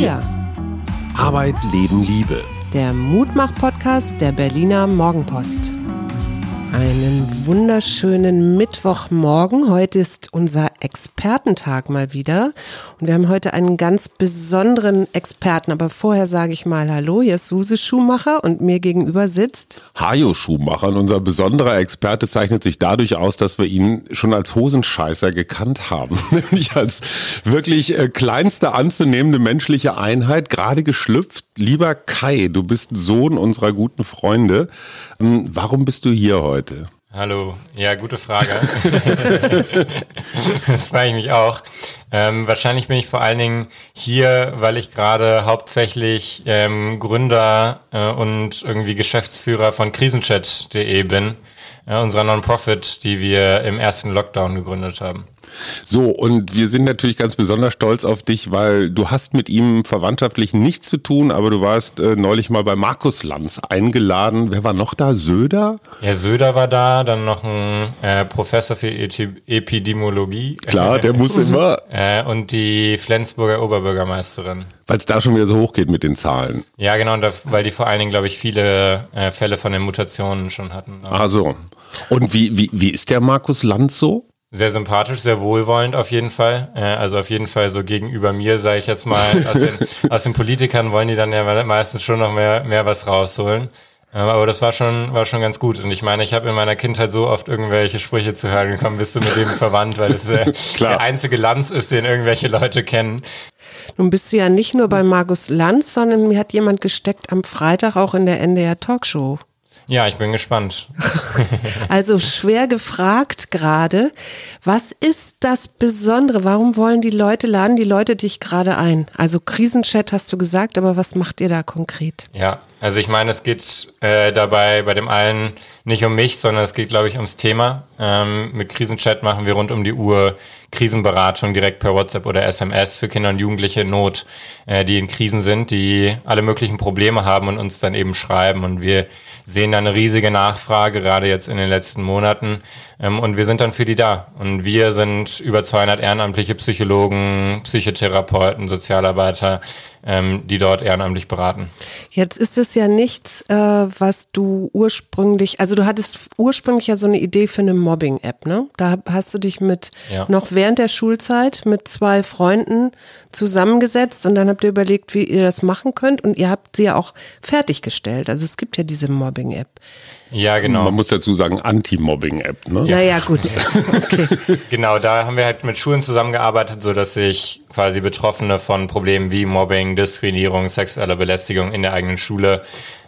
Wir. Arbeit, Leben, Liebe. Der Mutmach-Podcast der Berliner Morgenpost. Einen wunderschönen Mittwochmorgen. Heute ist unser Expertentag mal wieder. Und wir haben heute einen ganz besonderen Experten. Aber vorher sage ich mal Hallo, hier ist Suse Schumacher und mir gegenüber sitzt Hajo Schumacher. Und unser besonderer Experte zeichnet sich dadurch aus, dass wir ihn schon als Hosenscheißer gekannt haben. Nämlich als wirklich äh, kleinste anzunehmende menschliche Einheit, gerade geschlüpft. Lieber Kai, du bist Sohn unserer guten Freunde. Ähm, warum bist du hier heute? Hallo, ja, gute Frage. das frage ich mich auch. Ähm, wahrscheinlich bin ich vor allen Dingen hier, weil ich gerade hauptsächlich ähm, Gründer äh, und irgendwie Geschäftsführer von krisenchat.de bin, äh, unserer Non-Profit, die wir im ersten Lockdown gegründet haben. So, und wir sind natürlich ganz besonders stolz auf dich, weil du hast mit ihm verwandtschaftlich nichts zu tun, aber du warst äh, neulich mal bei Markus Lanz eingeladen. Wer war noch da? Söder? Ja, Söder war da, dann noch ein äh, Professor für Epidemiologie. Klar, der muss immer. äh, und die Flensburger Oberbürgermeisterin. Weil es da schon wieder so hoch geht mit den Zahlen. Ja, genau, da, weil die vor allen Dingen, glaube ich, viele äh, Fälle von den Mutationen schon hatten. Ah so. Und wie, wie, wie ist der Markus Lanz so? Sehr sympathisch, sehr wohlwollend auf jeden Fall. Äh, also auf jeden Fall so gegenüber mir, sage ich jetzt mal. Aus den, aus den, Politikern wollen die dann ja meistens schon noch mehr, mehr was rausholen. Ähm, aber das war schon, war schon ganz gut. Und ich meine, ich habe in meiner Kindheit so oft irgendwelche Sprüche zu hören gekommen, bist du mit dem verwandt, weil es der, der einzige Lanz ist, den irgendwelche Leute kennen. Nun bist du ja nicht nur bei Markus Lanz, sondern mir hat jemand gesteckt am Freitag auch in der NDR Talkshow. Ja, ich bin gespannt. also schwer gefragt gerade, was ist das Besondere? Warum wollen die Leute, laden die Leute dich gerade ein? Also Krisenchat hast du gesagt, aber was macht ihr da konkret? Ja, also ich meine, es geht äh, dabei bei dem allen nicht um mich, sondern es geht, glaube ich, ums Thema. Ähm, mit Krisenchat machen wir rund um die Uhr Krisenberatung direkt per WhatsApp oder SMS für Kinder und Jugendliche in Not, äh, die in Krisen sind, die alle möglichen Probleme haben und uns dann eben schreiben. Und wir sehen da eine riesige Nachfrage, gerade jetzt in den letzten Monaten. Ähm, und wir sind dann für die da. Und wir sind über 200 ehrenamtliche Psychologen, Psychotherapeuten, Sozialarbeiter, ähm, die dort ehrenamtlich beraten. Jetzt ist es ja nichts, äh, was du ursprünglich, also du hattest ursprünglich ja so eine Idee für eine Mobbing-App, ne? Da hast du dich mit ja. noch während der Schulzeit mit zwei Freunden zusammengesetzt und dann habt ihr überlegt, wie ihr das machen könnt und ihr habt sie ja auch fertiggestellt. Also es gibt ja diese Mobbing-App. Ja, genau. Man muss dazu sagen, Anti-Mobbing-App, ne? Ja. Naja, gut. okay. Genau, da haben wir halt mit Schulen zusammengearbeitet, sodass sich quasi Betroffene von Problemen wie Mobbing, Diskriminierung, sexueller Belästigung in der eigenen Schule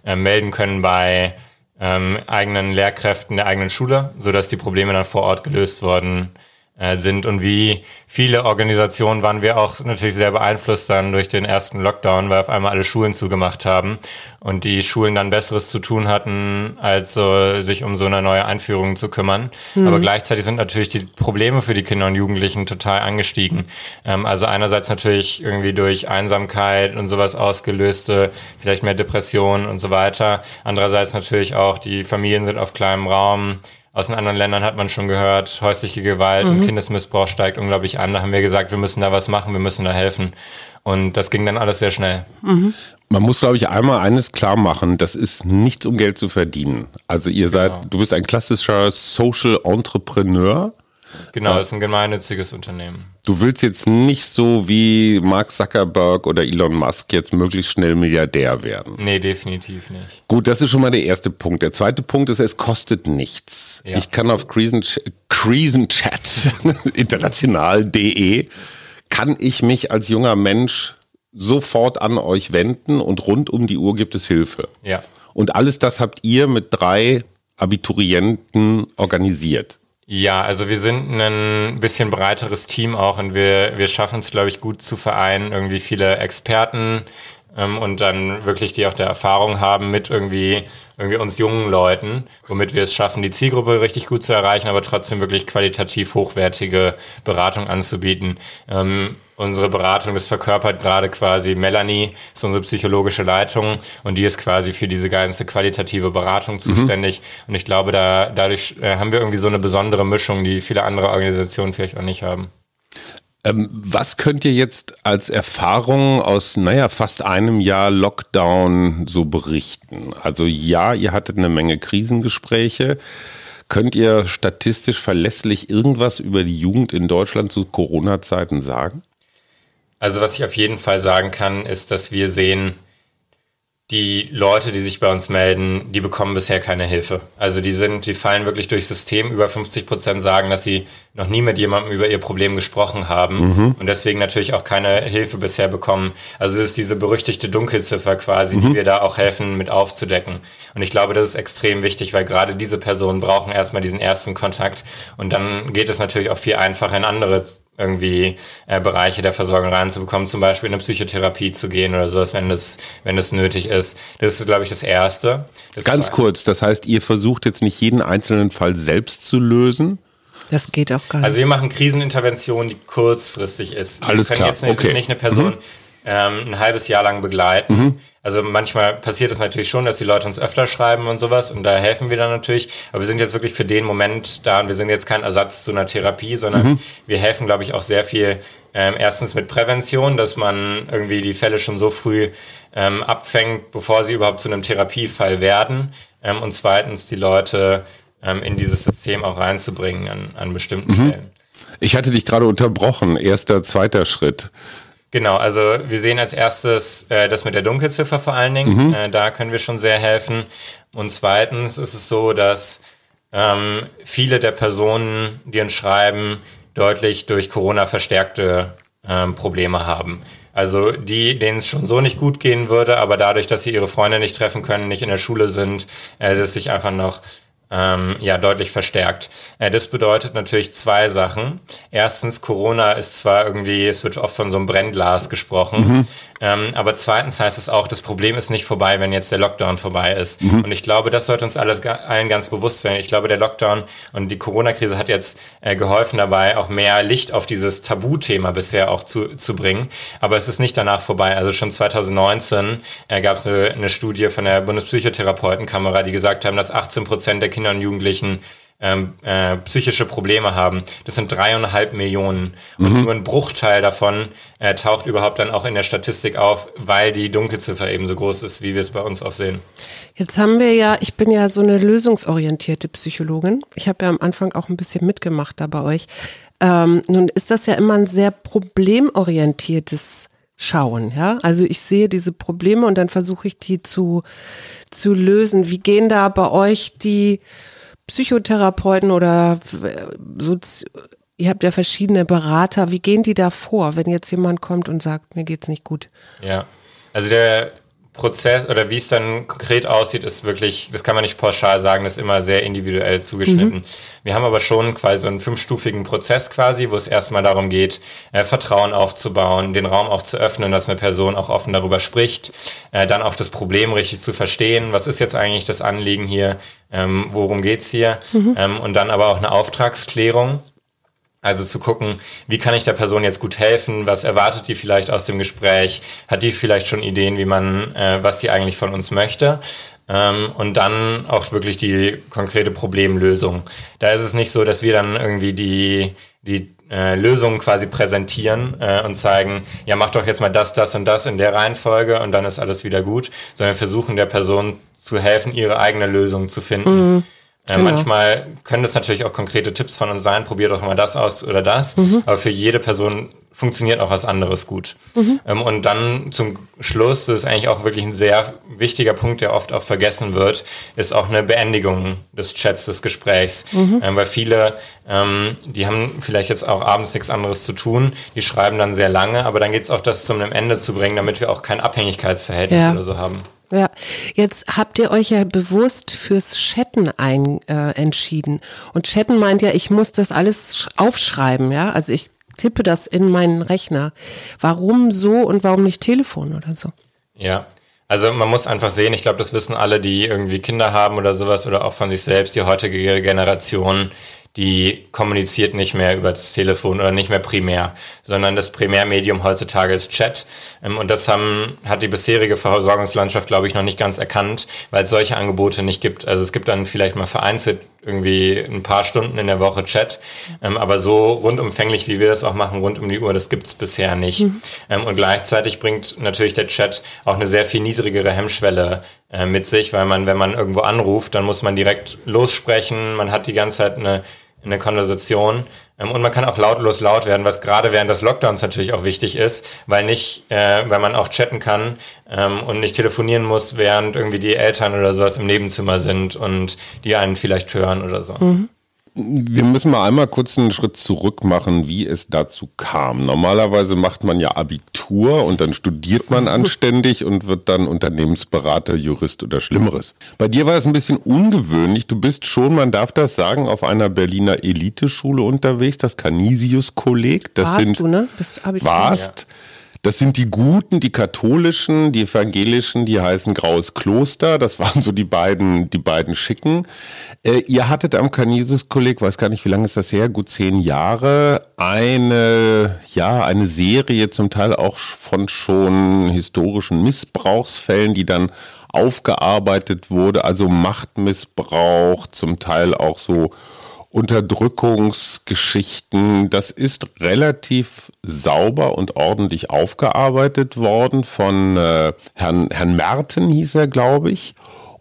äh, melden können bei ähm, eigenen Lehrkräften der eigenen Schule, sodass die Probleme dann vor Ort gelöst worden äh, sind und wie viele Organisationen waren wir auch natürlich sehr beeinflusst dann durch den ersten Lockdown, weil auf einmal alle Schulen zugemacht haben und die Schulen dann Besseres zu tun hatten, als so, sich um so eine neue Einführung zu kümmern. Mhm. Aber gleichzeitig sind natürlich die Probleme für die Kinder und Jugendlichen total angestiegen. Ähm, also einerseits natürlich irgendwie durch Einsamkeit und sowas ausgelöste, vielleicht mehr Depressionen und so weiter. Andererseits natürlich auch, die Familien sind auf kleinem Raum aus den anderen Ländern hat man schon gehört, häusliche Gewalt mhm. und Kindesmissbrauch steigt unglaublich an. Da haben wir gesagt, wir müssen da was machen, wir müssen da helfen. Und das ging dann alles sehr schnell. Mhm. Man muss, glaube ich, einmal eines klar machen, das ist nichts, um Geld zu verdienen. Also ihr seid, genau. du bist ein klassischer Social Entrepreneur. Genau, das ist ein gemeinnütziges Unternehmen. Du willst jetzt nicht so wie Mark Zuckerberg oder Elon Musk jetzt möglichst schnell Milliardär werden. Nee, definitiv nicht. Gut, das ist schon mal der erste Punkt. Der zweite Punkt ist, es kostet nichts. Ja. Ich kann auf Creasenchat international.de kann ich mich als junger Mensch sofort an euch wenden und rund um die Uhr gibt es Hilfe. Ja. Und alles das habt ihr mit drei Abiturienten organisiert. Ja, also wir sind ein bisschen breiteres Team auch und wir, wir schaffen es, glaube ich, gut zu vereinen, irgendwie viele Experten ähm, und dann wirklich die auch der Erfahrung haben mit irgendwie, irgendwie uns jungen Leuten, womit wir es schaffen, die Zielgruppe richtig gut zu erreichen, aber trotzdem wirklich qualitativ hochwertige Beratung anzubieten. Ähm, unsere Beratung, das verkörpert gerade quasi Melanie, ist unsere psychologische Leitung und die ist quasi für diese ganze qualitative Beratung mhm. zuständig. Mhm. Und ich glaube, da, dadurch äh, haben wir irgendwie so eine besondere Mischung, die viele andere Organisationen vielleicht auch nicht haben. Ähm, was könnt ihr jetzt als Erfahrung aus, naja, fast einem Jahr Lockdown so berichten? Also ja, ihr hattet eine Menge Krisengespräche. Könnt ihr statistisch verlässlich irgendwas über die Jugend in Deutschland zu Corona-Zeiten sagen? Also was ich auf jeden Fall sagen kann, ist, dass wir sehen, die Leute, die sich bei uns melden, die bekommen bisher keine Hilfe. Also die sind, die fallen wirklich durchs System. Über 50 Prozent sagen, dass sie noch nie mit jemandem über ihr Problem gesprochen haben mhm. und deswegen natürlich auch keine Hilfe bisher bekommen. Also es ist diese berüchtigte Dunkelziffer quasi, mhm. die wir da auch helfen mit aufzudecken. Und ich glaube, das ist extrem wichtig, weil gerade diese Personen brauchen erstmal diesen ersten Kontakt und dann geht es natürlich auch viel einfacher in andere irgendwie äh, Bereiche der Versorgung reinzubekommen, zum Beispiel in eine Psychotherapie zu gehen oder sowas, wenn das, wenn das nötig ist. Das ist, glaube ich, das Erste. Das Ganz kurz, das heißt, ihr versucht jetzt nicht jeden einzelnen Fall selbst zu lösen? Das geht auch gar nicht. Also wir machen Krisenintervention, die kurzfristig ist. Alles wir können klar. jetzt nicht, okay. nicht eine Person mhm. ähm, ein halbes Jahr lang begleiten. Mhm. Also manchmal passiert es natürlich schon, dass die Leute uns öfter schreiben und sowas und da helfen wir dann natürlich. Aber wir sind jetzt wirklich für den Moment da und wir sind jetzt kein Ersatz zu einer Therapie, sondern mhm. wir helfen, glaube ich, auch sehr viel ähm, erstens mit Prävention, dass man irgendwie die Fälle schon so früh ähm, abfängt, bevor sie überhaupt zu einem Therapiefall werden. Ähm, und zweitens die Leute ähm, in dieses System auch reinzubringen an, an bestimmten mhm. Stellen. Ich hatte dich gerade unterbrochen. Erster, zweiter Schritt. Genau, also wir sehen als erstes äh, das mit der Dunkelziffer vor allen Dingen. Mhm. Äh, da können wir schon sehr helfen. Und zweitens ist es so, dass ähm, viele der Personen, die uns schreiben, deutlich durch Corona verstärkte ähm, Probleme haben. Also die, denen es schon so nicht gut gehen würde, aber dadurch, dass sie ihre Freunde nicht treffen können, nicht in der Schule sind, äh, dass sich einfach noch ähm, ja deutlich verstärkt. Äh, das bedeutet natürlich zwei Sachen. Erstens, Corona ist zwar irgendwie, es wird oft von so einem Brennglas gesprochen, mhm. Ähm, aber zweitens heißt es auch, das Problem ist nicht vorbei, wenn jetzt der Lockdown vorbei ist. Mhm. Und ich glaube, das sollte uns alles, allen ganz bewusst sein. Ich glaube, der Lockdown und die Corona-Krise hat jetzt äh, geholfen dabei, auch mehr Licht auf dieses Tabuthema bisher auch zu, zu bringen. Aber es ist nicht danach vorbei. Also schon 2019 äh, gab es eine, eine Studie von der Bundespsychotherapeutenkamera, die gesagt haben, dass 18 Prozent der Kinder Kinder und Jugendlichen ähm, äh, psychische Probleme haben. Das sind dreieinhalb Millionen. Und mhm. nur ein Bruchteil davon äh, taucht überhaupt dann auch in der Statistik auf, weil die Dunkelziffer eben so groß ist, wie wir es bei uns auch sehen. Jetzt haben wir ja, ich bin ja so eine lösungsorientierte Psychologin. Ich habe ja am Anfang auch ein bisschen mitgemacht da bei euch. Ähm, nun ist das ja immer ein sehr problemorientiertes Schauen, ja. Also ich sehe diese Probleme und dann versuche ich die zu zu lösen. Wie gehen da bei euch die Psychotherapeuten oder so, ihr habt ja verschiedene Berater, wie gehen die da vor, wenn jetzt jemand kommt und sagt, mir geht's nicht gut? Ja, also der Prozess oder wie es dann konkret aussieht, ist wirklich, das kann man nicht pauschal sagen, das ist immer sehr individuell zugeschnitten. Mhm. Wir haben aber schon quasi so einen fünfstufigen Prozess quasi, wo es erstmal darum geht, äh, Vertrauen aufzubauen, den Raum auch zu öffnen, dass eine Person auch offen darüber spricht, äh, dann auch das Problem richtig zu verstehen, was ist jetzt eigentlich das Anliegen hier, ähm, worum geht's hier mhm. ähm, und dann aber auch eine Auftragsklärung also zu gucken, wie kann ich der Person jetzt gut helfen? Was erwartet die vielleicht aus dem Gespräch? Hat die vielleicht schon Ideen, wie man, äh, was sie eigentlich von uns möchte? Ähm, und dann auch wirklich die konkrete Problemlösung. Da ist es nicht so, dass wir dann irgendwie die, die äh, Lösungen quasi präsentieren äh, und zeigen, ja, mach doch jetzt mal das, das und das in der Reihenfolge und dann ist alles wieder gut, sondern versuchen der Person zu helfen, ihre eigene Lösung zu finden. Mhm. Äh, genau. Manchmal können das natürlich auch konkrete Tipps von uns sein, probier doch mal das aus oder das, mhm. aber für jede Person funktioniert auch was anderes gut. Mhm. Ähm, und dann zum Schluss, das ist eigentlich auch wirklich ein sehr wichtiger Punkt, der oft auch vergessen wird, ist auch eine Beendigung des Chats, des Gesprächs. Mhm. Ähm, weil viele, ähm, die haben vielleicht jetzt auch abends nichts anderes zu tun, die schreiben dann sehr lange, aber dann geht es auch, das zum Ende zu bringen, damit wir auch kein Abhängigkeitsverhältnis ja. oder so haben. Ja, jetzt habt ihr euch ja bewusst fürs Chatten ein, äh, entschieden. Und Chatten meint ja, ich muss das alles aufschreiben, ja. Also ich tippe das in meinen Rechner. Warum so und warum nicht Telefon oder so? Ja, also man muss einfach sehen, ich glaube, das wissen alle, die irgendwie Kinder haben oder sowas oder auch von sich selbst, die heutige Generation, die kommuniziert nicht mehr über das Telefon oder nicht mehr primär, sondern das Primärmedium heutzutage ist Chat. Ähm, und das haben, hat die bisherige Versorgungslandschaft, glaube ich, noch nicht ganz erkannt, weil es solche Angebote nicht gibt. Also es gibt dann vielleicht mal vereinzelt irgendwie ein paar Stunden in der Woche Chat, ähm, aber so rundumfänglich, wie wir das auch machen, rund um die Uhr, das gibt es bisher nicht. Mhm. Ähm, und gleichzeitig bringt natürlich der Chat auch eine sehr viel niedrigere Hemmschwelle äh, mit sich, weil man, wenn man irgendwo anruft, dann muss man direkt lossprechen, man hat die ganze Zeit eine in der Konversation. Ähm, und man kann auch lautlos laut werden, was gerade während des Lockdowns natürlich auch wichtig ist, weil nicht, äh, weil man auch chatten kann ähm, und nicht telefonieren muss, während irgendwie die Eltern oder sowas im Nebenzimmer sind und die einen vielleicht hören oder so. Mhm. Wir müssen mal einmal kurz einen Schritt zurück machen, wie es dazu kam. Normalerweise macht man ja Abitur und dann studiert man anständig und wird dann Unternehmensberater, Jurist oder Schlimmeres. Bei dir war es ein bisschen ungewöhnlich. Du bist schon, man darf das sagen, auf einer Berliner Eliteschule unterwegs, das Canisius-Kolleg. Das warst sind, du, ne? Bist Abitur. Warst. Ja. Das sind die Guten, die Katholischen, die Evangelischen, die heißen Graues Kloster. Das waren so die beiden, die beiden Schicken. Äh, ihr hattet am Canisius-Kolleg, weiß gar nicht, wie lange ist das her, gut zehn Jahre, eine, ja, eine Serie zum Teil auch von schon historischen Missbrauchsfällen, die dann aufgearbeitet wurde, also Machtmissbrauch, zum Teil auch so Unterdrückungsgeschichten. Das ist relativ sauber und ordentlich aufgearbeitet worden von äh, Herrn, Herrn Merten, hieß er, glaube ich.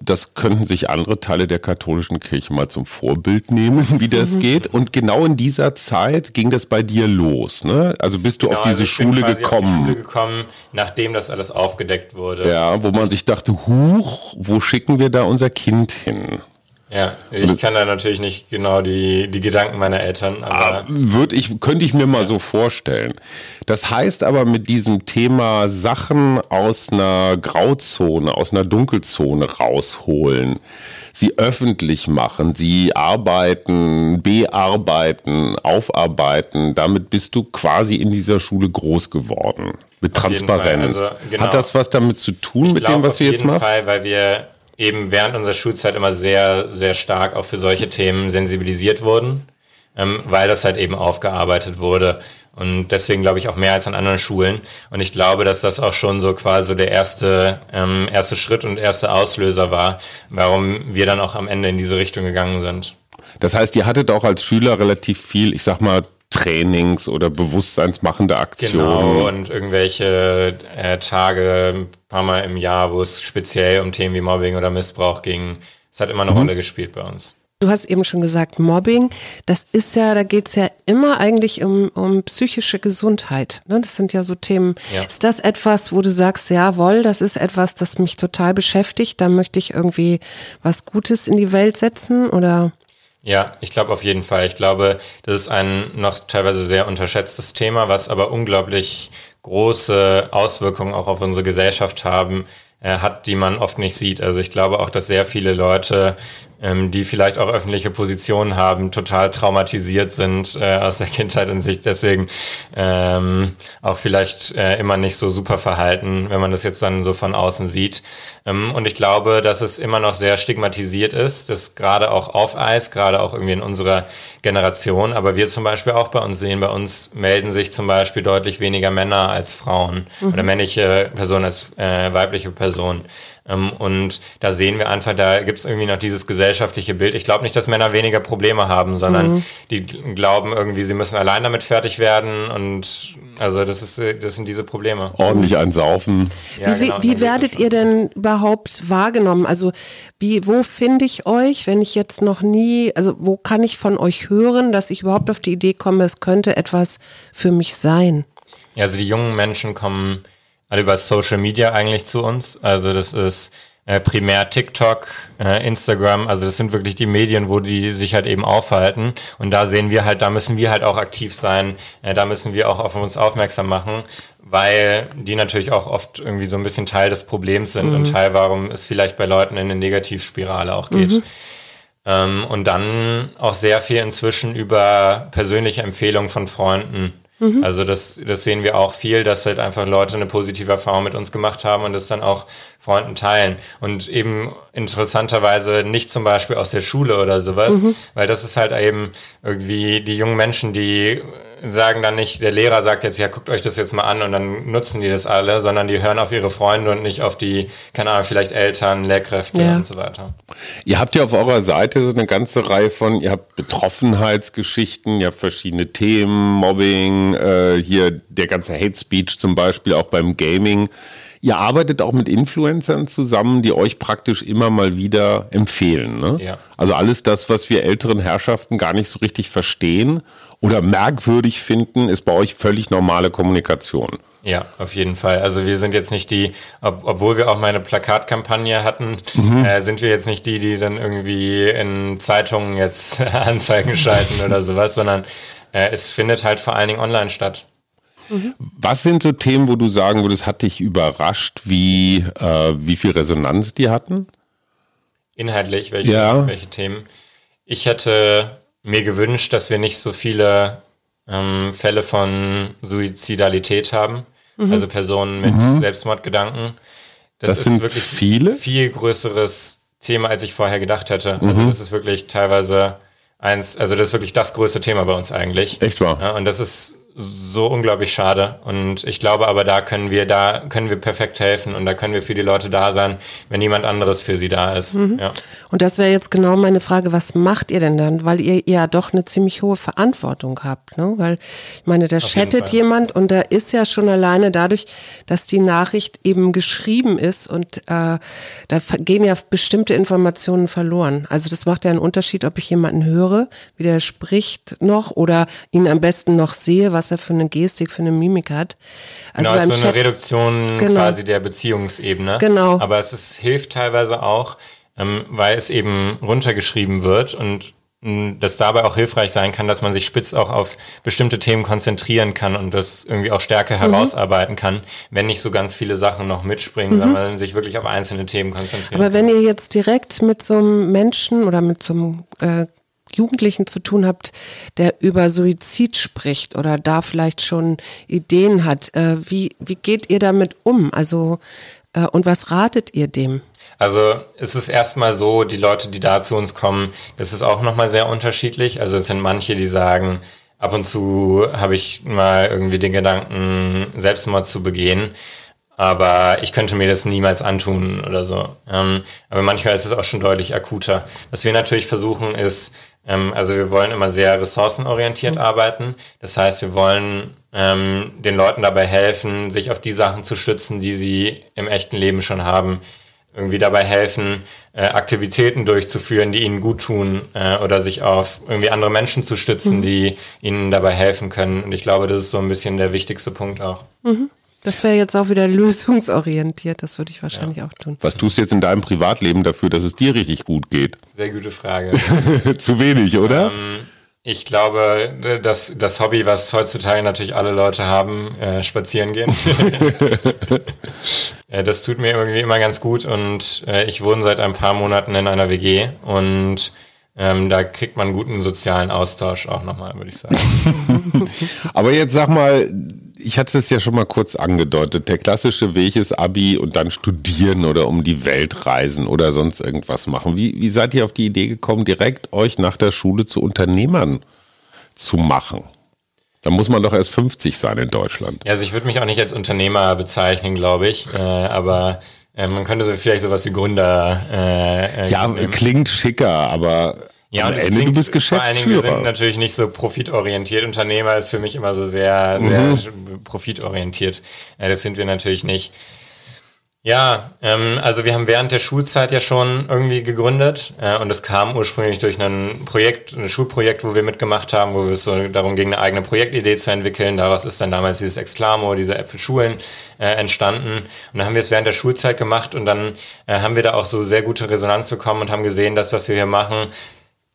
Das könnten sich andere Teile der katholischen Kirche mal zum Vorbild nehmen, wie das mhm. geht. Und genau in dieser Zeit ging das bei dir los. Ne? Also bist du genau, auf diese also Schule gekommen. Auf die Schule gekommen, nachdem das alles aufgedeckt wurde. Ja, wo man sich dachte, huch, wo schicken wir da unser Kind hin? Ja, ich kann da natürlich nicht genau die, die Gedanken meiner Eltern, aber. Ah, Würde ich, könnte ich mir mal ja. so vorstellen. Das heißt aber mit diesem Thema Sachen aus einer Grauzone, aus einer Dunkelzone rausholen, sie öffentlich machen, sie arbeiten, bearbeiten, aufarbeiten, damit bist du quasi in dieser Schule groß geworden. Mit auf Transparenz. Also, genau. Hat das was damit zu tun ich mit dem, was du jetzt machst? Auf jeden Fall, weil wir eben während unserer Schulzeit immer sehr, sehr stark auch für solche Themen sensibilisiert wurden, ähm, weil das halt eben aufgearbeitet wurde. Und deswegen glaube ich auch mehr als an anderen Schulen. Und ich glaube, dass das auch schon so quasi der erste, ähm, erste Schritt und erste Auslöser war, warum wir dann auch am Ende in diese Richtung gegangen sind. Das heißt, ihr hattet auch als Schüler relativ viel, ich sag mal, Trainings oder bewusstseinsmachende Aktionen. Genau, und irgendwelche äh, Tage, paar Mal im Jahr, wo es speziell um Themen wie Mobbing oder Missbrauch ging. Es hat immer eine mhm. Rolle gespielt bei uns. Du hast eben schon gesagt, Mobbing, das ist ja, da geht es ja immer eigentlich um, um psychische Gesundheit. Ne? Das sind ja so Themen. Ja. Ist das etwas, wo du sagst, jawohl, das ist etwas, das mich total beschäftigt, da möchte ich irgendwie was Gutes in die Welt setzen oder? Ja, ich glaube auf jeden Fall. Ich glaube, das ist ein noch teilweise sehr unterschätztes Thema, was aber unglaublich große Auswirkungen auch auf unsere Gesellschaft haben, äh, hat, die man oft nicht sieht. Also ich glaube auch, dass sehr viele Leute ähm, die vielleicht auch öffentliche Positionen haben, total traumatisiert sind äh, aus der Kindheit und sich deswegen ähm, auch vielleicht äh, immer nicht so super verhalten, wenn man das jetzt dann so von außen sieht. Ähm, und ich glaube, dass es immer noch sehr stigmatisiert ist, das gerade auch auf Eis, gerade auch irgendwie in unserer Generation. Aber wir zum Beispiel auch bei uns sehen, bei uns melden sich zum Beispiel deutlich weniger Männer als Frauen mhm. oder männliche Personen als äh, weibliche Personen. Ähm, und da sehen wir einfach, da gibt es irgendwie noch dieses gesellschaftliche Bild. Ich glaube nicht, dass Männer weniger Probleme haben, sondern mhm. die glauben irgendwie, sie müssen allein damit fertig werden und also das ist, das sind diese Probleme. Ordentlich einsaufen. Ja, wie, genau, wie werdet ihr denn überhaupt wahrgenommen? Also wie, wo finde ich euch, wenn ich jetzt noch nie, also wo kann ich von euch hören, dass ich überhaupt auf die Idee komme, es könnte etwas für mich sein? Ja, also die jungen Menschen kommen alle über Social Media eigentlich zu uns. Also das ist äh, primär TikTok, äh, Instagram, also das sind wirklich die Medien, wo die sich halt eben aufhalten. Und da sehen wir halt, da müssen wir halt auch aktiv sein, äh, da müssen wir auch auf uns aufmerksam machen, weil die natürlich auch oft irgendwie so ein bisschen Teil des Problems sind mhm. und Teil, warum es vielleicht bei Leuten in eine Negativspirale auch geht. Mhm. Ähm, und dann auch sehr viel inzwischen über persönliche Empfehlungen von Freunden. Also das, das sehen wir auch viel, dass halt einfach Leute eine positive Erfahrung mit uns gemacht haben und das dann auch Freunden teilen und eben interessanterweise nicht zum Beispiel aus der Schule oder sowas, mhm. weil das ist halt eben irgendwie die jungen Menschen, die sagen dann nicht, der Lehrer sagt jetzt, ja, guckt euch das jetzt mal an und dann nutzen die das alle, sondern die hören auf ihre Freunde und nicht auf die, keine Ahnung, vielleicht Eltern, Lehrkräfte ja. und so weiter. Ihr habt ja auf eurer Seite so eine ganze Reihe von, ihr habt Betroffenheitsgeschichten, ihr habt verschiedene Themen, Mobbing, äh, hier der ganze Hate Speech zum Beispiel, auch beim Gaming. Ihr arbeitet auch mit Influencern zusammen, die euch praktisch immer mal wieder empfehlen. Ne? Ja. Also alles das, was wir älteren Herrschaften gar nicht so richtig verstehen oder merkwürdig finden, ist bei euch völlig normale Kommunikation. Ja, auf jeden Fall. Also wir sind jetzt nicht die, ob, obwohl wir auch mal eine Plakatkampagne hatten, mhm. äh, sind wir jetzt nicht die, die dann irgendwie in Zeitungen jetzt Anzeigen schalten oder sowas, sondern äh, es findet halt vor allen Dingen online statt. Was sind so Themen, wo du sagen würdest, hat dich überrascht, wie, äh, wie viel Resonanz die hatten? Inhaltlich, welche, ja. welche Themen? Ich hätte mir gewünscht, dass wir nicht so viele ähm, Fälle von Suizidalität haben, mhm. also Personen mit mhm. Selbstmordgedanken. Das, das ist wirklich viele? viel größeres Thema, als ich vorher gedacht hätte. Also mhm. Also das ist wirklich teilweise eins, also das ist wirklich das größte Thema bei uns eigentlich. Echt wahr? Ja, und das ist so unglaublich schade. Und ich glaube aber, da können wir, da können wir perfekt helfen und da können wir für die Leute da sein, wenn niemand anderes für sie da ist. Mhm. Ja. Und das wäre jetzt genau meine Frage, was macht ihr denn dann? Weil ihr ja doch eine ziemlich hohe Verantwortung habt, ne? Weil ich meine, da chattet jemand und da ist ja schon alleine dadurch, dass die Nachricht eben geschrieben ist und äh, da gehen ja bestimmte Informationen verloren. Also das macht ja einen Unterschied, ob ich jemanden höre, wie der spricht noch oder ihn am besten noch sehe, was was er für eine Gestik, für eine Mimik hat. Also genau, so eine Reduktion genau. quasi der Beziehungsebene. Genau. Aber es ist, hilft teilweise auch, ähm, weil es eben runtergeschrieben wird und mm, das dabei auch hilfreich sein kann, dass man sich spitz auch auf bestimmte Themen konzentrieren kann und das irgendwie auch stärker mhm. herausarbeiten kann, wenn nicht so ganz viele Sachen noch mitspringen, mhm. sondern man sich wirklich auf einzelne Themen konzentrieren Aber kann. wenn ihr jetzt direkt mit so einem Menschen oder mit so einem äh, Jugendlichen zu tun habt, der über Suizid spricht oder da vielleicht schon Ideen hat, äh, wie, wie geht ihr damit um? Also, äh, und was ratet ihr dem? Also es ist erstmal so, die Leute, die da zu uns kommen, das ist auch nochmal sehr unterschiedlich. Also es sind manche, die sagen, ab und zu habe ich mal irgendwie den Gedanken, Selbstmord zu begehen aber ich könnte mir das niemals antun oder so. Ähm, aber manchmal ist es auch schon deutlich akuter. Was wir natürlich versuchen ist, ähm, also wir wollen immer sehr ressourcenorientiert mhm. arbeiten. Das heißt, wir wollen ähm, den Leuten dabei helfen, sich auf die Sachen zu stützen, die sie im echten Leben schon haben. Irgendwie dabei helfen, äh, Aktivitäten durchzuführen, die ihnen gut tun äh, oder sich auf irgendwie andere Menschen zu stützen, mhm. die ihnen dabei helfen können. Und ich glaube, das ist so ein bisschen der wichtigste Punkt auch. Mhm. Das wäre jetzt auch wieder lösungsorientiert, das würde ich wahrscheinlich ja. auch tun. Was tust du jetzt in deinem Privatleben dafür, dass es dir richtig gut geht? Sehr gute Frage. Zu wenig, oder? Ähm, ich glaube, dass das Hobby, was heutzutage natürlich alle Leute haben, äh, spazieren gehen. äh, das tut mir irgendwie immer ganz gut und äh, ich wohne seit ein paar Monaten in einer WG und ähm, da kriegt man guten sozialen Austausch auch nochmal, würde ich sagen. Aber jetzt sag mal, ich hatte es ja schon mal kurz angedeutet. Der klassische Weg ist Abi und dann studieren oder um die Welt reisen oder sonst irgendwas machen. Wie, wie seid ihr auf die Idee gekommen, direkt euch nach der Schule zu Unternehmern zu machen? Da muss man doch erst 50 sein in Deutschland. Ja, also ich würde mich auch nicht als Unternehmer bezeichnen, glaube ich. Äh, aber äh, man könnte so vielleicht sowas wie Gründer. Äh, äh ja, klingt schicker, aber ja, und Am Ende, du bist Geschäftsführer. Vor allen Dingen, wir sind natürlich nicht so profitorientiert. Unternehmer ist für mich immer so sehr, sehr mhm. profitorientiert. Ja, das sind wir natürlich nicht. Ja, ähm, also wir haben während der Schulzeit ja schon irgendwie gegründet äh, und das kam ursprünglich durch ein Projekt, ein Schulprojekt, wo wir mitgemacht haben, wo es so darum ging, eine eigene Projektidee zu entwickeln. Daraus ist dann damals dieses Exclamo, diese App für Schulen äh, entstanden. Und dann haben wir es während der Schulzeit gemacht und dann äh, haben wir da auch so sehr gute Resonanz bekommen und haben gesehen, dass was wir hier machen,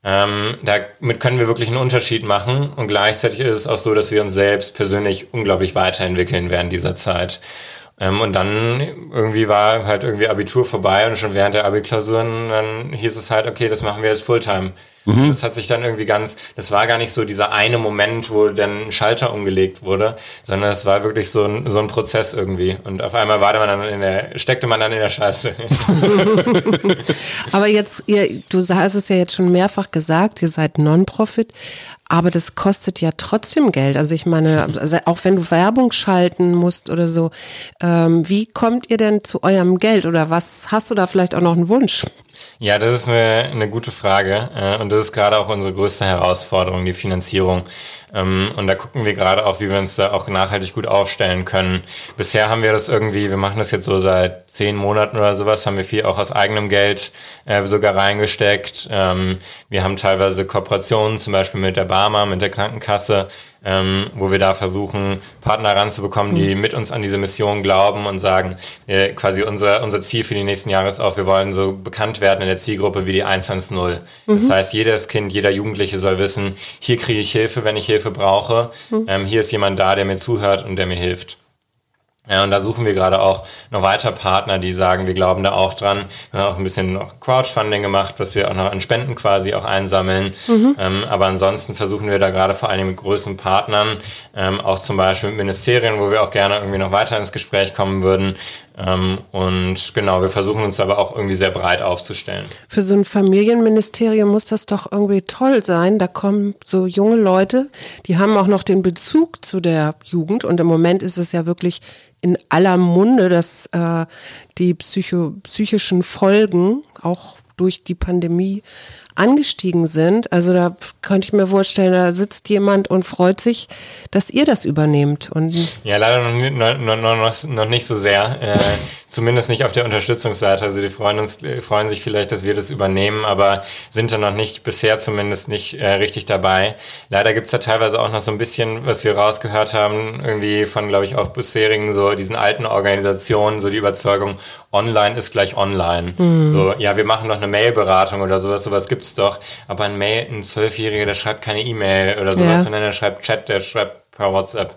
ähm, damit können wir wirklich einen Unterschied machen und gleichzeitig ist es auch so, dass wir uns selbst persönlich unglaublich weiterentwickeln während dieser Zeit. Ähm, und dann irgendwie war halt irgendwie Abitur vorbei und schon während der Abiklausuren, dann hieß es halt, okay, das machen wir jetzt Fulltime. Mhm. Das hat sich dann irgendwie ganz, das war gar nicht so dieser eine Moment, wo dann ein Schalter umgelegt wurde, sondern es war wirklich so ein, so ein Prozess irgendwie. Und auf einmal war man dann in der, steckte man dann in der Scheiße. Aber jetzt, ihr, du hast es ja jetzt schon mehrfach gesagt, ihr seid Non-Profit. Aber das kostet ja trotzdem Geld. Also ich meine, also auch wenn du Werbung schalten musst oder so, ähm, wie kommt ihr denn zu eurem Geld oder was hast du da vielleicht auch noch einen Wunsch? Ja, das ist eine, eine gute Frage äh, und das ist gerade auch unsere größte Herausforderung, die Finanzierung. Ähm, und da gucken wir gerade auch, wie wir uns da auch nachhaltig gut aufstellen können. Bisher haben wir das irgendwie, wir machen das jetzt so seit zehn Monaten oder sowas, haben wir viel auch aus eigenem Geld äh, sogar reingesteckt. Ähm, wir haben teilweise Kooperationen, zum Beispiel mit der Barmer, mit der Krankenkasse, ähm, wo wir da versuchen, Partner ranzubekommen, die mit uns an diese Mission glauben und sagen, äh, quasi unser, unser Ziel für die nächsten Jahre ist auch, wir wollen so bekannt werden in der Zielgruppe wie die 110. Mhm. Das heißt, jedes Kind, jeder Jugendliche soll wissen, hier kriege ich Hilfe, wenn ich Hilfe brauche. Mhm. Ähm, hier ist jemand da, der mir zuhört und der mir hilft. Ja, und da suchen wir gerade auch noch weiter Partner, die sagen, wir glauben da auch dran. Wir haben auch ein bisschen noch Crowdfunding gemacht, was wir auch noch an Spenden quasi auch einsammeln. Mhm. Ähm, aber ansonsten versuchen wir da gerade vor allem mit größeren Partnern, ähm, auch zum Beispiel mit Ministerien, wo wir auch gerne irgendwie noch weiter ins Gespräch kommen würden. Ähm, und genau, wir versuchen uns aber auch irgendwie sehr breit aufzustellen. Für so ein Familienministerium muss das doch irgendwie toll sein. Da kommen so junge Leute, die haben auch noch den Bezug zu der Jugend. Und im Moment ist es ja wirklich in aller Munde, dass äh, die Psycho psychischen Folgen auch durch die Pandemie angestiegen sind. Also da könnte ich mir vorstellen, da sitzt jemand und freut sich, dass ihr das übernehmt. Und ja, leider noch, noch, noch, noch nicht so sehr. Äh, zumindest nicht auf der Unterstützungsseite. Also die freuen, uns, freuen sich vielleicht, dass wir das übernehmen, aber sind da noch nicht, bisher zumindest nicht äh, richtig dabei. Leider gibt's da teilweise auch noch so ein bisschen, was wir rausgehört haben, irgendwie von, glaube ich, auch bisherigen, so diesen alten Organisationen, so die Überzeugung, online ist gleich online. Mhm. So, ja, wir machen noch eine Mailberatung oder sowas, sowas gibt's doch. Aber ein Mail, ein Zwölfjähriger, der schreibt keine E-Mail oder sowas, ja. sondern der schreibt Chat, der schreibt per WhatsApp.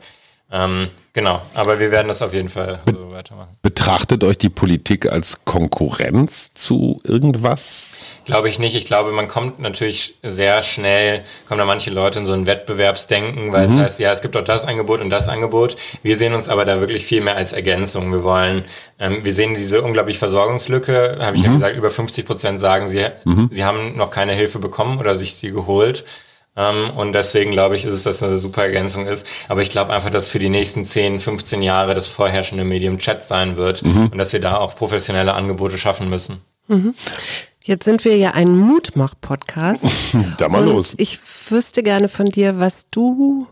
Ähm, genau, aber wir werden das auf jeden Fall so weitermachen. Betrachtet euch die Politik als Konkurrenz zu irgendwas? Glaube ich nicht. Ich glaube, man kommt natürlich sehr schnell, kommen da manche Leute in so ein Wettbewerbsdenken, weil mhm. es heißt, ja, es gibt auch das Angebot und das Angebot. Wir sehen uns aber da wirklich viel mehr als Ergänzung. Wir wollen, ähm, wir sehen diese unglaubliche Versorgungslücke, habe ich mhm. ja gesagt, über 50 Prozent sagen, sie, mhm. sie haben noch keine Hilfe bekommen oder sich sie geholt. Ähm, und deswegen glaube ich, ist es, dass eine super Ergänzung ist. Aber ich glaube einfach, dass für die nächsten 10, 15 Jahre das vorherrschende Medium Chat sein wird mhm. und dass wir da auch professionelle Angebote schaffen müssen. Mhm. Jetzt sind wir ja ein Mutmach-Podcast. da mal los. Ich wüsste gerne von dir, was du,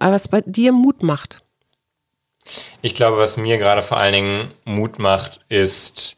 äh, was bei dir Mut macht. Ich glaube, was mir gerade vor allen Dingen Mut macht, ist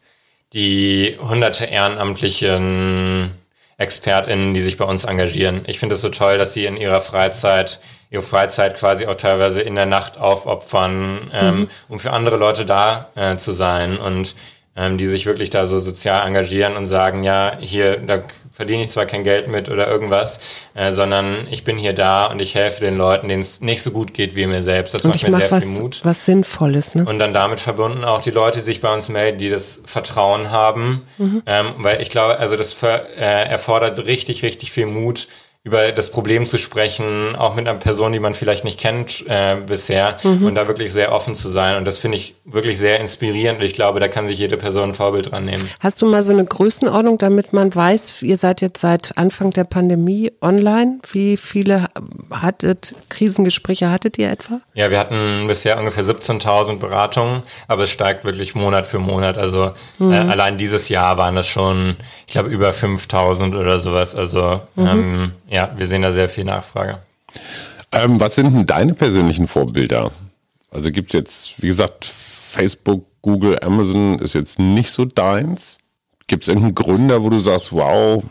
die hunderte ehrenamtlichen ExpertInnen, die sich bei uns engagieren. Ich finde es so toll, dass sie in ihrer Freizeit, ihre Freizeit quasi auch teilweise in der Nacht aufopfern, ähm, mhm. um für andere Leute da äh, zu sein und ähm, die sich wirklich da so sozial engagieren und sagen, ja, hier, da verdiene ich zwar kein Geld mit oder irgendwas, äh, sondern ich bin hier da und ich helfe den Leuten, denen es nicht so gut geht wie mir selbst. Das und macht mir mach sehr was, viel Mut. Was Sinnvolles, ne? Und dann damit verbunden auch die Leute, die sich bei uns melden, die das Vertrauen haben. Mhm. Ähm, weil ich glaube, also das äh, erfordert richtig, richtig viel Mut, über das Problem zu sprechen, auch mit einer Person, die man vielleicht nicht kennt äh, bisher mhm. und da wirklich sehr offen zu sein. Und das finde ich wirklich sehr inspirierend. Und ich glaube, da kann sich jede Person ein Vorbild dran nehmen. Hast du mal so eine Größenordnung, damit man weiß, ihr seid jetzt seit Anfang der Pandemie online. Wie viele hattet, Krisengespräche hattet ihr etwa? Ja, wir hatten bisher ungefähr 17.000 Beratungen, aber es steigt wirklich Monat für Monat. Also mhm. äh, allein dieses Jahr waren es schon, ich glaube, über 5.000 oder sowas. Also mhm. ähm, ja, wir sehen da sehr viel Nachfrage. Ähm, was sind denn deine persönlichen Vorbilder? Also gibt es jetzt, wie gesagt, Facebook, Google, Amazon ist jetzt nicht so deins. Gibt es irgendeinen Gründer, wo du sagst, wow?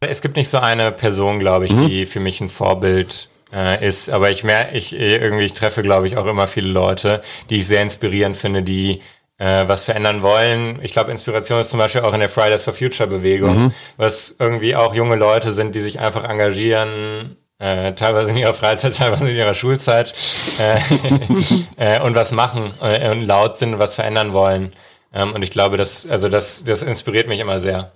Es gibt nicht so eine Person, glaube ich, mhm. die für mich ein Vorbild äh, ist. Aber ich merke, ich irgendwie, ich treffe, glaube ich, auch immer viele Leute, die ich sehr inspirierend finde, die äh, was verändern wollen. Ich glaube, Inspiration ist zum Beispiel auch in der Fridays for Future Bewegung, mhm. was irgendwie auch junge Leute sind, die sich einfach engagieren, äh, teilweise in ihrer Freizeit, teilweise in ihrer Schulzeit äh, äh, und was machen äh, und laut sind und was verändern wollen. Ähm, und ich glaube, das, also das, das inspiriert mich immer sehr.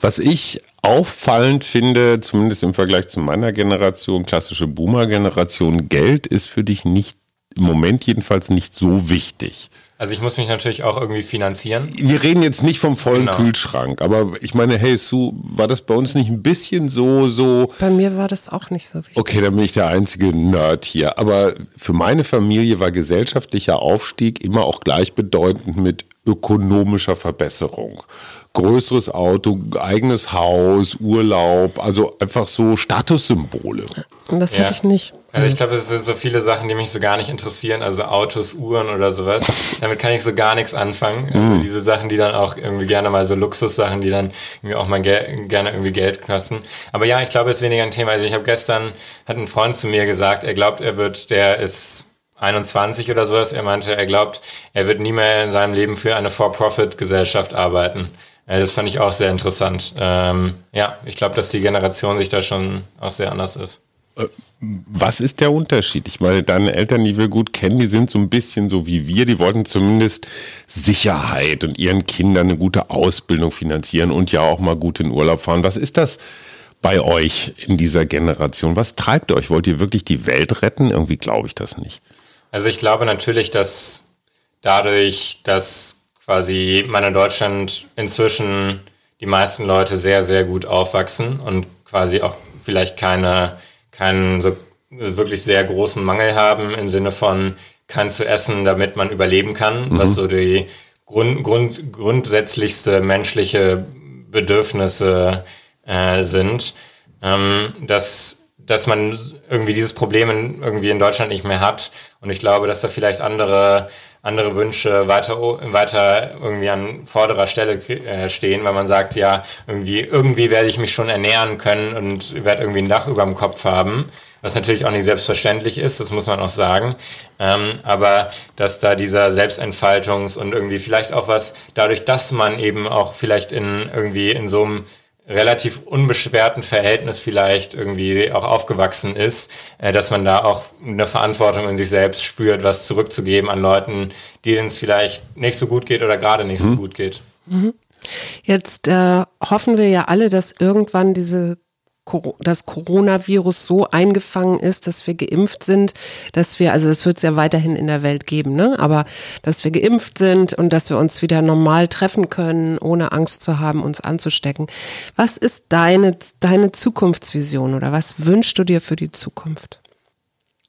Was ich auffallend finde, zumindest im Vergleich zu meiner Generation, klassische Boomer-Generation, Geld ist für dich nicht, im Moment jedenfalls nicht so wichtig. Also ich muss mich natürlich auch irgendwie finanzieren. Wir reden jetzt nicht vom vollen genau. Kühlschrank, aber ich meine, hey Sue, war das bei uns nicht ein bisschen so, so? Bei mir war das auch nicht so wichtig. Okay, dann bin ich der einzige Nerd hier. Aber für meine Familie war gesellschaftlicher Aufstieg immer auch gleichbedeutend mit ökonomischer Verbesserung. Größeres Auto, eigenes Haus, Urlaub, also einfach so Statussymbole. Und das ja. hatte ich nicht. Also ich glaube, es sind so viele Sachen, die mich so gar nicht interessieren, also Autos, Uhren oder sowas. Damit kann ich so gar nichts anfangen. Also mhm. diese Sachen, die dann auch irgendwie gerne mal so Luxussachen, die dann irgendwie auch mal ge gerne irgendwie Geld kosten. Aber ja, ich glaube, es ist weniger ein Thema. Also ich habe gestern, hat ein Freund zu mir gesagt, er glaubt, er wird, der ist 21 oder sowas. Er meinte, er glaubt, er wird nie mehr in seinem Leben für eine For-Profit-Gesellschaft arbeiten. Das fand ich auch sehr interessant. Ähm, ja, ich glaube, dass die Generation sich da schon auch sehr anders ist. Äh, was ist der Unterschied? Ich meine, deine Eltern, die wir gut kennen, die sind so ein bisschen so wie wir. Die wollten zumindest Sicherheit und ihren Kindern eine gute Ausbildung finanzieren und ja auch mal gut in Urlaub fahren. Was ist das bei euch in dieser Generation? Was treibt euch? Wollt ihr wirklich die Welt retten? Irgendwie glaube ich das nicht. Also ich glaube natürlich, dass dadurch, dass quasi man in Deutschland inzwischen die meisten Leute sehr, sehr gut aufwachsen und quasi auch vielleicht keine keinen so wirklich sehr großen Mangel haben im Sinne von kann zu essen, damit man überleben kann, mhm. was so die Grund, Grund, grundsätzlichste menschliche Bedürfnisse äh, sind, ähm, dass, dass man irgendwie dieses Problem in, irgendwie in Deutschland nicht mehr hat. Und ich glaube, dass da vielleicht andere andere Wünsche weiter, weiter irgendwie an vorderer Stelle äh, stehen, weil man sagt, ja, irgendwie, irgendwie werde ich mich schon ernähren können und werde irgendwie ein Dach über dem Kopf haben. Was natürlich auch nicht selbstverständlich ist, das muss man auch sagen. Ähm, aber dass da dieser Selbstentfaltungs- und irgendwie vielleicht auch was, dadurch, dass man eben auch vielleicht in irgendwie in so einem relativ unbeschwerten Verhältnis vielleicht irgendwie auch aufgewachsen ist, äh, dass man da auch eine Verantwortung in sich selbst spürt, was zurückzugeben an Leuten, denen es vielleicht nicht so gut geht oder gerade nicht mhm. so gut geht. Mhm. Jetzt äh, hoffen wir ja alle, dass irgendwann diese das Coronavirus so eingefangen ist, dass wir geimpft sind, dass wir, also es wird es ja weiterhin in der Welt geben, ne? aber dass wir geimpft sind und dass wir uns wieder normal treffen können, ohne Angst zu haben, uns anzustecken. Was ist deine, deine Zukunftsvision oder was wünschst du dir für die Zukunft?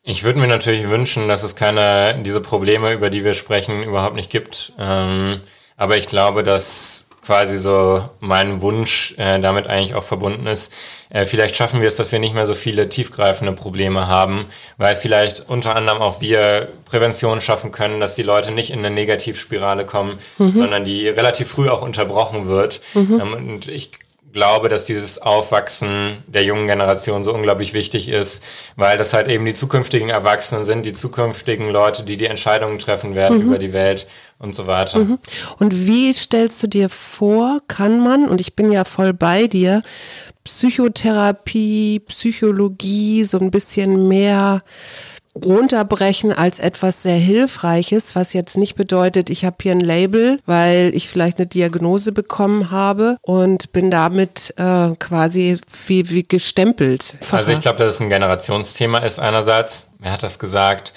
Ich würde mir natürlich wünschen, dass es keine, diese Probleme, über die wir sprechen, überhaupt nicht gibt. Ähm, aber ich glaube, dass quasi so mein Wunsch äh, damit eigentlich auch verbunden ist. Äh, vielleicht schaffen wir es, dass wir nicht mehr so viele tiefgreifende Probleme haben, weil vielleicht unter anderem auch wir Prävention schaffen können, dass die Leute nicht in eine Negativspirale kommen, mhm. sondern die relativ früh auch unterbrochen wird. Mhm. Ähm, und ich glaube, dass dieses Aufwachsen der jungen Generation so unglaublich wichtig ist, weil das halt eben die zukünftigen Erwachsenen sind, die zukünftigen Leute, die die Entscheidungen treffen werden mhm. über die Welt und so weiter. Mhm. Und wie stellst du dir vor, kann man, und ich bin ja voll bei dir, Psychotherapie, Psychologie so ein bisschen mehr runterbrechen als etwas sehr Hilfreiches, was jetzt nicht bedeutet, ich habe hier ein Label, weil ich vielleicht eine Diagnose bekommen habe und bin damit äh, quasi wie, wie gestempelt. Also ich glaube, dass es ein Generationsthema ist einerseits. Wer hat das gesagt?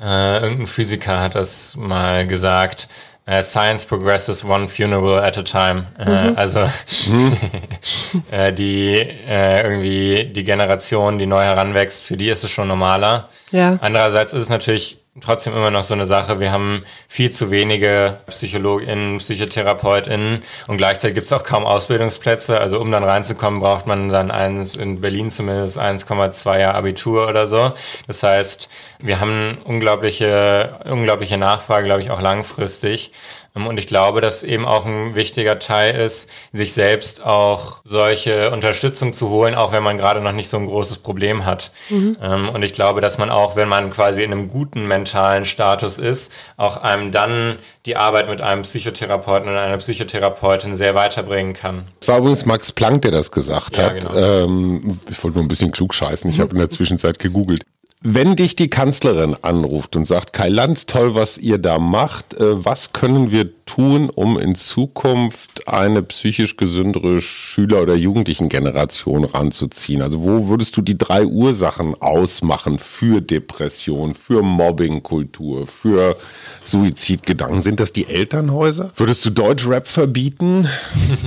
Äh, irgendein Physiker hat das mal gesagt. Uh, science progresses one funeral at a time. Äh, mhm. also mhm. äh, die äh, irgendwie die Generation, die neu heranwächst, für die ist es schon normaler. Ja. Andererseits ist es natürlich trotzdem immer noch so eine Sache. Wir haben viel zu wenige PsychologInnen, PsychotherapeutInnen und gleichzeitig gibt es auch kaum Ausbildungsplätze. Also um dann reinzukommen, braucht man dann eins, in Berlin zumindest 1,2 Jahre Abitur oder so. Das heißt, wir haben unglaubliche, unglaubliche Nachfrage, glaube ich, auch langfristig. Ähm, und ich glaube, dass eben auch ein wichtiger Teil ist, sich selbst auch solche Unterstützung zu holen, auch wenn man gerade noch nicht so ein großes Problem hat. Mhm. Ähm, und ich glaube, dass man auch, wenn man quasi in einem guten mentalen Status ist, auch einem dann die Arbeit mit einem Psychotherapeuten oder einer Psychotherapeutin sehr weiterbringen kann. Es war übrigens Max Planck, der das gesagt ja, hat. Genau. Ähm, ich wollte nur ein bisschen klug scheißen. Ich mhm. habe in der Zwischenzeit gegoogelt Wenn dich die Kanzlerin anruft und sagt, Kai Lanz, toll, was ihr da macht, äh, was können wir tun, um in Zukunft eine psychisch gesündere Schüler- oder Jugendlichengeneration ranzuziehen? Also wo würdest du die drei Ursachen ausmachen für Depression, für Mobbingkultur, für Suizidgedanken? Sind das die Elternhäuser? Würdest du Deutschrap verbieten,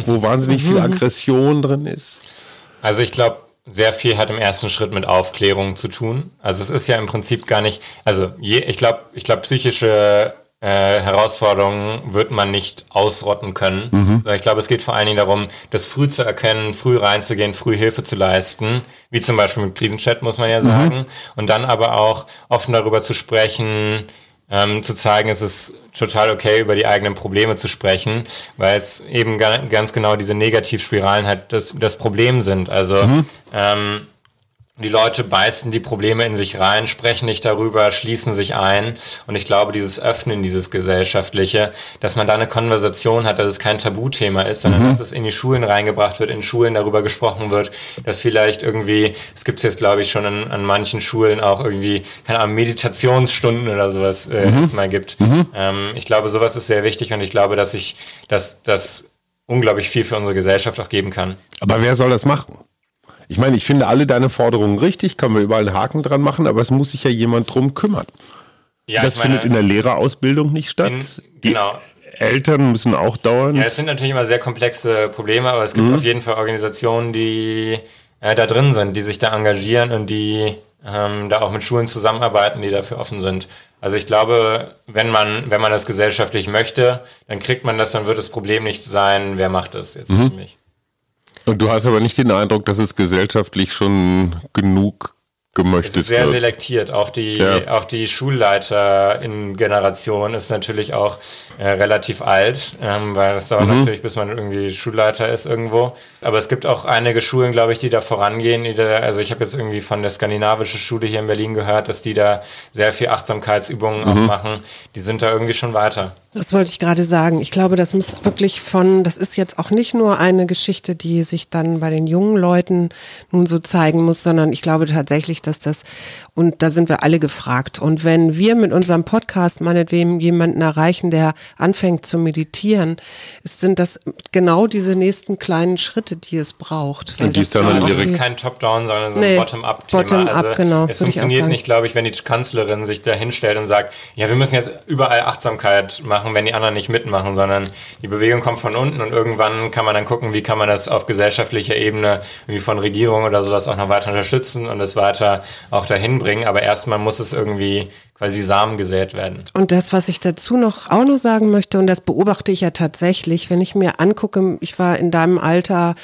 wo wahnsinnig viel Aggression drin ist? Also ich glaube, sehr viel hat im ersten Schritt mit Aufklärung zu tun. Also es ist ja im Prinzip gar nicht, also je, ich glaube, ich glaube, psychische äh, Herausforderungen wird man nicht ausrotten können. Mhm. Ich glaube, es geht vor allen Dingen darum, das früh zu erkennen, früh reinzugehen, früh Hilfe zu leisten, wie zum Beispiel mit Krisenchat, muss man ja mhm. sagen. Mhm. Und dann aber auch offen darüber zu sprechen, ähm, zu zeigen, es ist total okay, über die eigenen Probleme zu sprechen, weil es eben ganz genau diese Negativspiralen halt das, das Problem sind. Also mhm. ähm, die Leute beißen die Probleme in sich rein, sprechen nicht darüber, schließen sich ein. Und ich glaube, dieses Öffnen, dieses Gesellschaftliche, dass man da eine Konversation hat, dass es kein Tabuthema ist, sondern mhm. dass es in die Schulen reingebracht wird, in Schulen darüber gesprochen wird, dass vielleicht irgendwie, es gibt es jetzt, glaube ich, schon an, an, manchen Schulen auch irgendwie, keine Ahnung, Meditationsstunden oder sowas äh, mhm. es mal gibt. Mhm. Ähm, ich glaube, sowas ist sehr wichtig und ich glaube, dass ich, dass das unglaublich viel für unsere Gesellschaft auch geben kann. Aber wer soll das machen? Ich meine, ich finde alle deine Forderungen richtig, können wir überall einen Haken dran machen, aber es muss sich ja jemand drum kümmern. Ja, das meine, findet in der Lehrerausbildung nicht statt. In, genau. Die Eltern müssen auch dauern. Ja, es sind natürlich immer sehr komplexe Probleme, aber es gibt mhm. auf jeden Fall Organisationen, die äh, da drin sind, die sich da engagieren und die ähm, da auch mit Schulen zusammenarbeiten, die dafür offen sind. Also ich glaube, wenn man, wenn man das gesellschaftlich möchte, dann kriegt man das, dann wird das Problem nicht sein, wer macht das jetzt mhm. nämlich. Und du hast aber nicht den Eindruck, dass es gesellschaftlich schon genug gemöchtet es ist sehr wird. selektiert. Auch die, ja. auch die Schulleiter-Generation ist natürlich auch äh, relativ alt, ähm, weil es dauert mhm. natürlich, bis man irgendwie Schulleiter ist irgendwo. Aber es gibt auch einige Schulen, glaube ich, die da vorangehen. Die da, also ich habe jetzt irgendwie von der skandinavischen Schule hier in Berlin gehört, dass die da sehr viel Achtsamkeitsübungen mhm. auch machen. Die sind da irgendwie schon weiter. Das wollte ich gerade sagen. Ich glaube, das muss wirklich von, das ist jetzt auch nicht nur eine Geschichte, die sich dann bei den jungen Leuten nun so zeigen muss, sondern ich glaube tatsächlich, dass das, und da sind wir alle gefragt. Und wenn wir mit unserem Podcast meinetwegen jemanden erreichen, der anfängt zu meditieren, sind das genau diese nächsten kleinen Schritte, die es braucht. Und die ist dann das ist kein Top-Down, sondern so ein nee, Bottom-Up-Thema. Bottom also genau, es funktioniert nicht, glaube ich, wenn die Kanzlerin sich da hinstellt und sagt, ja, wir müssen jetzt überall Achtsamkeit machen machen, wenn die anderen nicht mitmachen, sondern die Bewegung kommt von unten und irgendwann kann man dann gucken, wie kann man das auf gesellschaftlicher Ebene, wie von Regierung oder sowas auch noch weiter unterstützen und es weiter auch dahin bringen. Aber erstmal muss es irgendwie quasi Samen gesät werden. Und das, was ich dazu noch auch noch sagen möchte, und das beobachte ich ja tatsächlich, wenn ich mir angucke, ich war in deinem Alter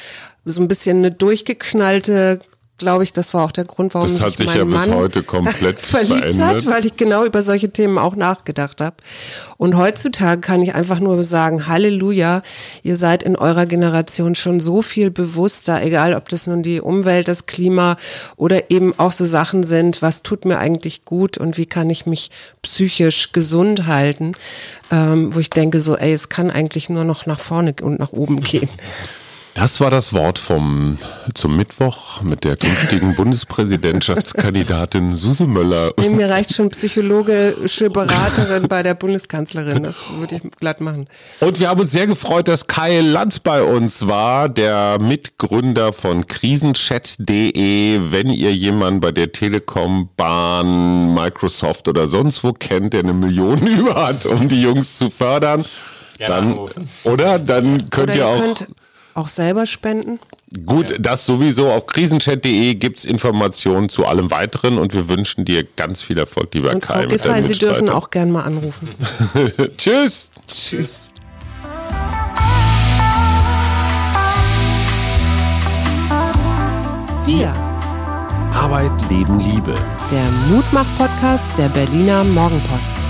so ein bisschen eine durchgeknallte glaube ich, das war auch der Grund, warum das hat sich ja Mann bis heute komplett verliebt verändert. hat, weil ich genau über solche Themen auch nachgedacht habe. Und heutzutage kann ich einfach nur sagen, Halleluja, ihr seid in eurer Generation schon so viel bewusster, egal ob das nun die Umwelt, das Klima oder eben auch so Sachen sind, was tut mir eigentlich gut und wie kann ich mich psychisch gesund halten, ähm, wo ich denke so, ey, es kann eigentlich nur noch nach vorne und nach oben gehen. Das war das Wort vom zum Mittwoch mit der künftigen Bundespräsidentschaftskandidatin Suse Möller. Nee, mir reicht schon psychologische Beraterin bei der Bundeskanzlerin. Das würde ich glatt machen. Und wir haben uns sehr gefreut, dass Kai Lanz bei uns war, der Mitgründer von krisenchat.de. Wenn ihr jemanden bei der Telekom, Bahn, Microsoft oder sonst wo kennt, der eine Million über hat, um die Jungs zu fördern, dann, oder? Dann könnt oder ihr, ihr auch. Könnt auch selber spenden? Gut, das sowieso. Auf krisenchat.de gibt es Informationen zu allem Weiteren und wir wünschen dir ganz viel Erfolg, lieber und Kai. Frau Giffey, Sie dürfen auch gern mal anrufen. Tschüss. Tschüss. Wir. Arbeit, Leben, Liebe. Der Mutmach-Podcast der Berliner Morgenpost.